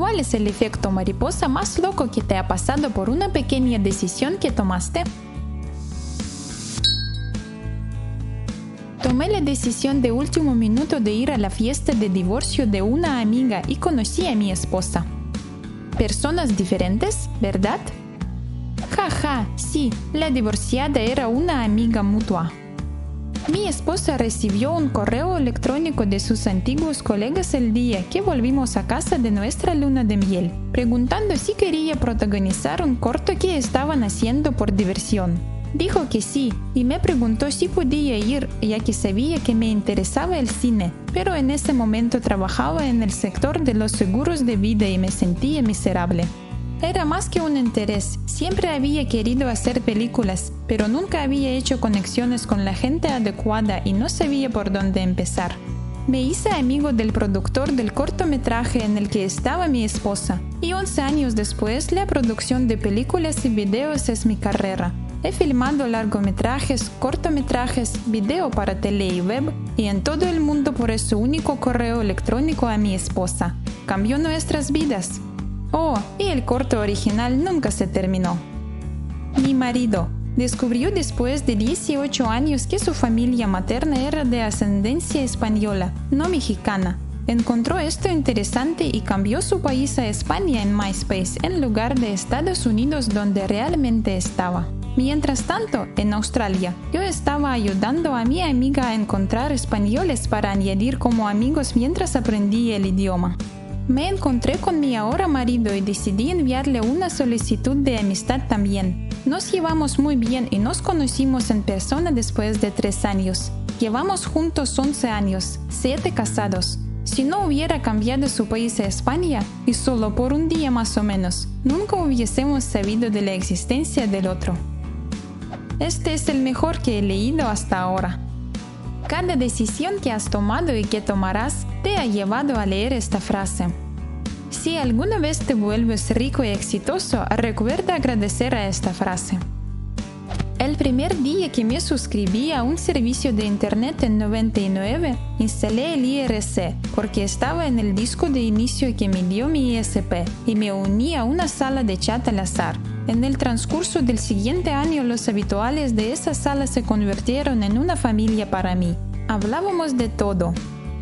¿Cuál es el efecto mariposa más loco que te ha pasado por una pequeña decisión que tomaste? Tomé la decisión de último minuto de ir a la fiesta de divorcio de una amiga y conocí a mi esposa. Personas diferentes, ¿verdad? Jaja, ja, sí, la divorciada era una amiga mutua. Mi esposa recibió un correo electrónico de sus antiguos colegas el día que volvimos a casa de nuestra luna de miel, preguntando si quería protagonizar un corto que estaban haciendo por diversión. Dijo que sí y me preguntó si podía ir ya que sabía que me interesaba el cine, pero en ese momento trabajaba en el sector de los seguros de vida y me sentía miserable. Era más que un interés. Siempre había querido hacer películas, pero nunca había hecho conexiones con la gente adecuada y no sabía por dónde empezar. Me hice amigo del productor del cortometraje en el que estaba mi esposa, y 11 años después la producción de películas y videos es mi carrera. He filmado largometrajes, cortometrajes, video para tele y web, y en todo el mundo por ese único correo electrónico a mi esposa. Cambió nuestras vidas. Oh, y el corto original nunca se terminó. Mi marido descubrió después de 18 años que su familia materna era de ascendencia española, no mexicana. Encontró esto interesante y cambió su país a España en MySpace en lugar de Estados Unidos donde realmente estaba. Mientras tanto, en Australia, yo estaba ayudando a mi amiga a encontrar españoles para añadir como amigos mientras aprendí el idioma. Me encontré con mi ahora marido y decidí enviarle una solicitud de amistad también. Nos llevamos muy bien y nos conocimos en persona después de tres años. Llevamos juntos 11 años, 7 casados. Si no hubiera cambiado su país a España, y solo por un día más o menos, nunca hubiésemos sabido de la existencia del otro. Este es el mejor que he leído hasta ahora. Cada decisión que has tomado y que tomarás te ha llevado a leer esta frase. Si alguna vez te vuelves rico y exitoso, recuerda agradecer a esta frase. El primer día que me suscribí a un servicio de internet en 99, instalé el IRC porque estaba en el disco de inicio que me dio mi ISP y me uní a una sala de chat al azar. En el transcurso del siguiente año los habituales de esa sala se convirtieron en una familia para mí. Hablábamos de todo.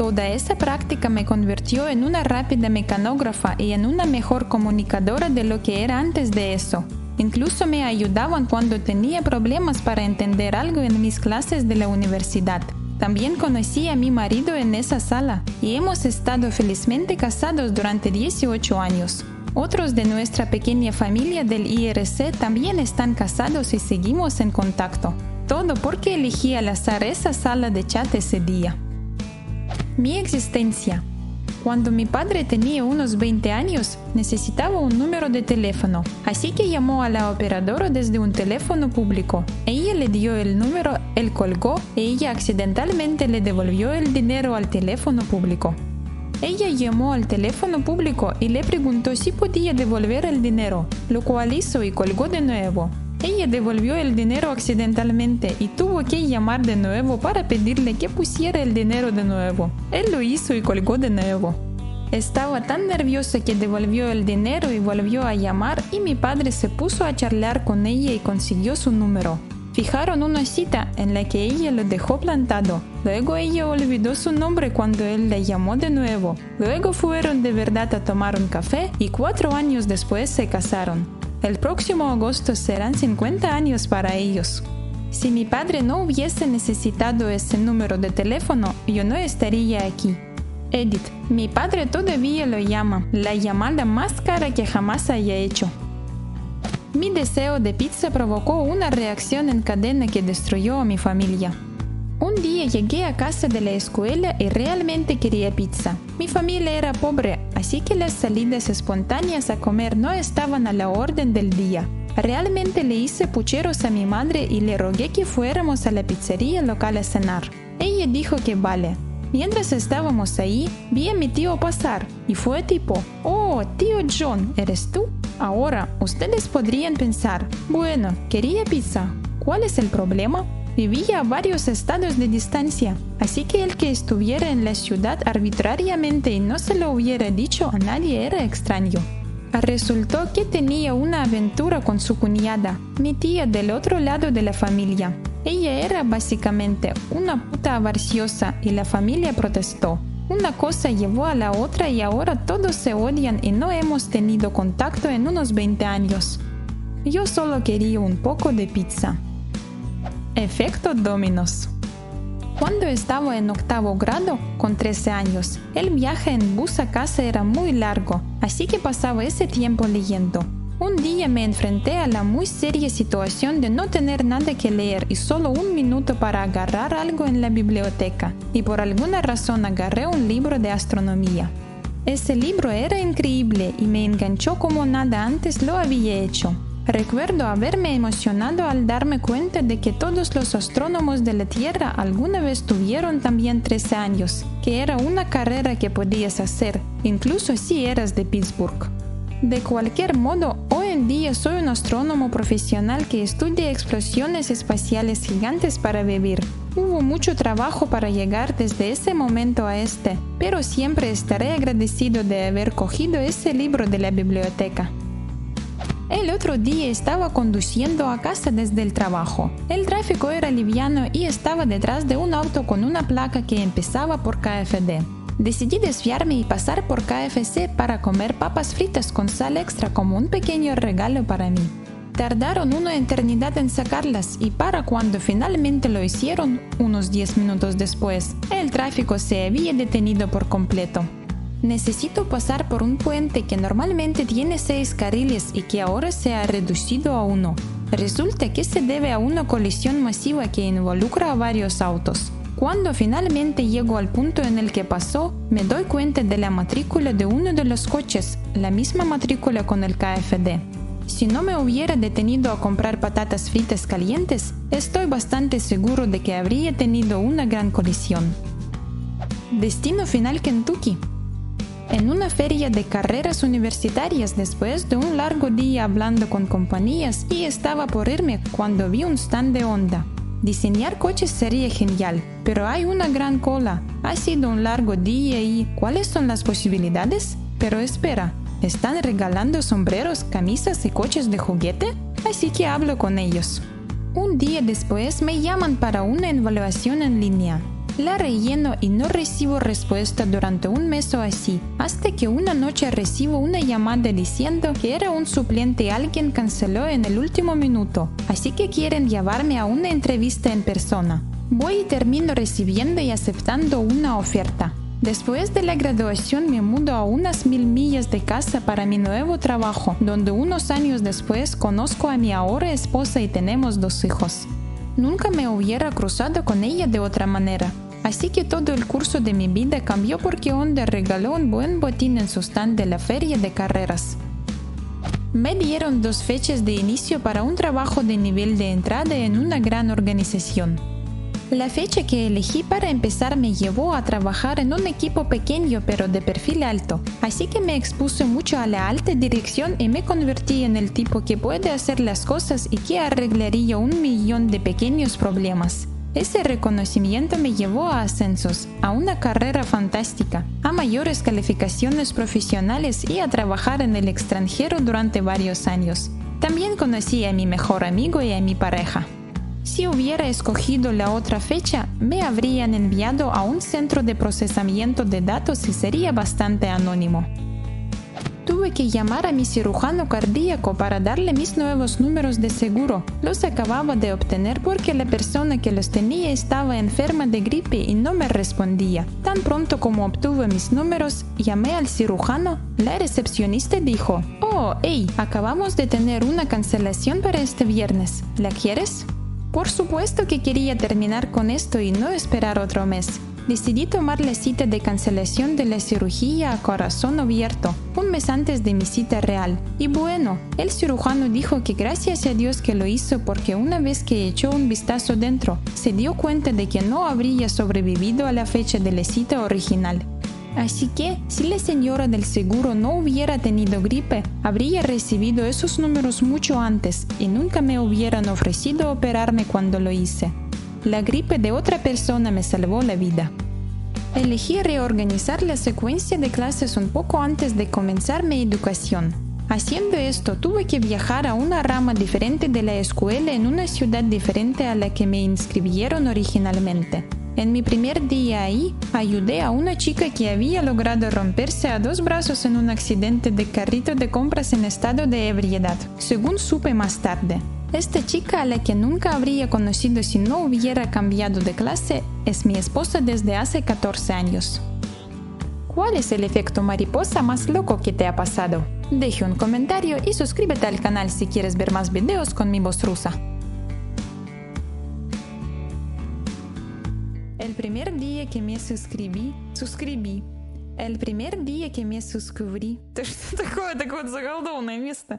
Toda esa práctica me convirtió en una rápida mecanógrafa y en una mejor comunicadora de lo que era antes de eso. Incluso me ayudaban cuando tenía problemas para entender algo en mis clases de la universidad. También conocí a mi marido en esa sala y hemos estado felizmente casados durante 18 años. Otros de nuestra pequeña familia del IRC también están casados y seguimos en contacto. Todo porque elegí al azar esa sala de chat ese día. Mi existencia. Cuando mi padre tenía unos 20 años, necesitaba un número de teléfono, así que llamó a la operadora desde un teléfono público. Ella le dio el número, él colgó y ella accidentalmente le devolvió el dinero al teléfono público. Ella llamó al teléfono público y le preguntó si podía devolver el dinero, lo cual hizo y colgó de nuevo. Ella devolvió el dinero accidentalmente y tuvo que llamar de nuevo para pedirle que pusiera el dinero de nuevo. Él lo hizo y colgó de nuevo. Estaba tan nerviosa que devolvió el dinero y volvió a llamar y mi padre se puso a charlar con ella y consiguió su número. Fijaron una cita en la que ella lo dejó plantado. Luego ella olvidó su nombre cuando él la llamó de nuevo. Luego fueron de verdad a tomar un café y cuatro años después se casaron. El próximo agosto serán 50 años para ellos. Si mi padre no hubiese necesitado ese número de teléfono, yo no estaría aquí. Edith, mi padre todavía lo llama, la llamada más cara que jamás haya hecho. Mi deseo de pizza provocó una reacción en cadena que destruyó a mi familia. Un día llegué a casa de la escuela y realmente quería pizza. Mi familia era pobre, así que las salidas espontáneas a comer no estaban a la orden del día. Realmente le hice pucheros a mi madre y le rogué que fuéramos a la pizzería local a cenar. Ella dijo que vale. Mientras estábamos ahí, vi a mi tío pasar y fue tipo, oh, tío John, ¿eres tú? Ahora, ustedes podrían pensar, bueno, quería pizza, ¿cuál es el problema? Vivía a varios estados de distancia, así que el que estuviera en la ciudad arbitrariamente y no se lo hubiera dicho a nadie era extraño. Resultó que tenía una aventura con su cuñada, mi tía del otro lado de la familia. Ella era básicamente una puta avarciosa y la familia protestó. Una cosa llevó a la otra y ahora todos se odian y no hemos tenido contacto en unos 20 años. Yo solo quería un poco de pizza. Efecto Dominos. Cuando estaba en octavo grado, con 13 años, el viaje en bus a casa era muy largo, así que pasaba ese tiempo leyendo. Un día me enfrenté a la muy seria situación de no tener nada que leer y solo un minuto para agarrar algo en la biblioteca, y por alguna razón agarré un libro de astronomía. Ese libro era increíble y me enganchó como nada antes lo había hecho. Recuerdo haberme emocionado al darme cuenta de que todos los astrónomos de la Tierra alguna vez tuvieron también 13 años, que era una carrera que podías hacer, incluso si eras de Pittsburgh. De cualquier modo, hoy en día soy un astrónomo profesional que estudia explosiones espaciales gigantes para vivir. Hubo mucho trabajo para llegar desde ese momento a este, pero siempre estaré agradecido de haber cogido ese libro de la biblioteca. El otro día estaba conduciendo a casa desde el trabajo. El tráfico era liviano y estaba detrás de un auto con una placa que empezaba por KFD. Decidí desviarme y pasar por KFC para comer papas fritas con sal extra como un pequeño regalo para mí. Tardaron una eternidad en sacarlas y para cuando finalmente lo hicieron, unos 10 minutos después, el tráfico se había detenido por completo. Necesito pasar por un puente que normalmente tiene 6 carriles y que ahora se ha reducido a uno. Resulta que se debe a una colisión masiva que involucra a varios autos. Cuando finalmente llego al punto en el que pasó, me doy cuenta de la matrícula de uno de los coches, la misma matrícula con el KFD. Si no me hubiera detenido a comprar patatas fritas calientes, estoy bastante seguro de que habría tenido una gran colisión. Destino final Kentucky. En una feria de carreras universitarias después de un largo día hablando con compañías y estaba por irme cuando vi un stand de Honda. Diseñar coches sería genial, pero hay una gran cola. Ha sido un largo día y ¿cuáles son las posibilidades? Pero espera, ¿están regalando sombreros, camisas y coches de juguete? Así que hablo con ellos. Un día después me llaman para una evaluación en línea. La relleno y no recibo respuesta durante un mes o así, hasta que una noche recibo una llamada diciendo que era un suplente alguien canceló en el último minuto, así que quieren llevarme a una entrevista en persona. Voy y termino recibiendo y aceptando una oferta. Después de la graduación me mudo a unas mil millas de casa para mi nuevo trabajo, donde unos años después conozco a mi ahora esposa y tenemos dos hijos. Nunca me hubiera cruzado con ella de otra manera. Así que todo el curso de mi vida cambió porque Honda regaló un buen botín en su stand de la feria de carreras. Me dieron dos fechas de inicio para un trabajo de nivel de entrada en una gran organización. La fecha que elegí para empezar me llevó a trabajar en un equipo pequeño pero de perfil alto, así que me expuse mucho a la alta dirección y me convertí en el tipo que puede hacer las cosas y que arreglaría un millón de pequeños problemas. Ese reconocimiento me llevó a ascensos, a una carrera fantástica, a mayores calificaciones profesionales y a trabajar en el extranjero durante varios años. También conocí a mi mejor amigo y a mi pareja. Si hubiera escogido la otra fecha, me habrían enviado a un centro de procesamiento de datos y sería bastante anónimo. Tuve que llamar a mi cirujano cardíaco para darle mis nuevos números de seguro. Los acababa de obtener porque la persona que los tenía estaba enferma de gripe y no me respondía. Tan pronto como obtuve mis números, llamé al cirujano. La recepcionista dijo, Oh, hey, acabamos de tener una cancelación para este viernes. ¿La quieres? Por supuesto que quería terminar con esto y no esperar otro mes. Decidí tomar la cita de cancelación de la cirugía a corazón abierto, un mes antes de mi cita real. Y bueno, el cirujano dijo que gracias a Dios que lo hizo porque una vez que echó un vistazo dentro, se dio cuenta de que no habría sobrevivido a la fecha de la cita original. Así que, si la señora del seguro no hubiera tenido gripe, habría recibido esos números mucho antes y nunca me hubieran ofrecido operarme cuando lo hice. La gripe de otra persona me salvó la vida. Elegí reorganizar la secuencia de clases un poco antes de comenzar mi educación. Haciendo esto tuve que viajar a una rama diferente de la escuela en una ciudad diferente a la que me inscribieron originalmente. En mi primer día ahí, ayudé a una chica que había logrado romperse a dos brazos en un accidente de carrito de compras en estado de ebriedad, según supe más tarde. Esta chica a la que nunca habría conocido si no hubiera cambiado de clase es mi esposa desde hace 14 años. ¿Cuál es el efecto mariposa más loco que te ha pasado? Deje un comentario y suscríbete al canal si quieres ver más videos con mi voz rusa. El primer día que me suscribí, suscribí. El primer día que me suscribí... Это что такое? Такое заколдованное место.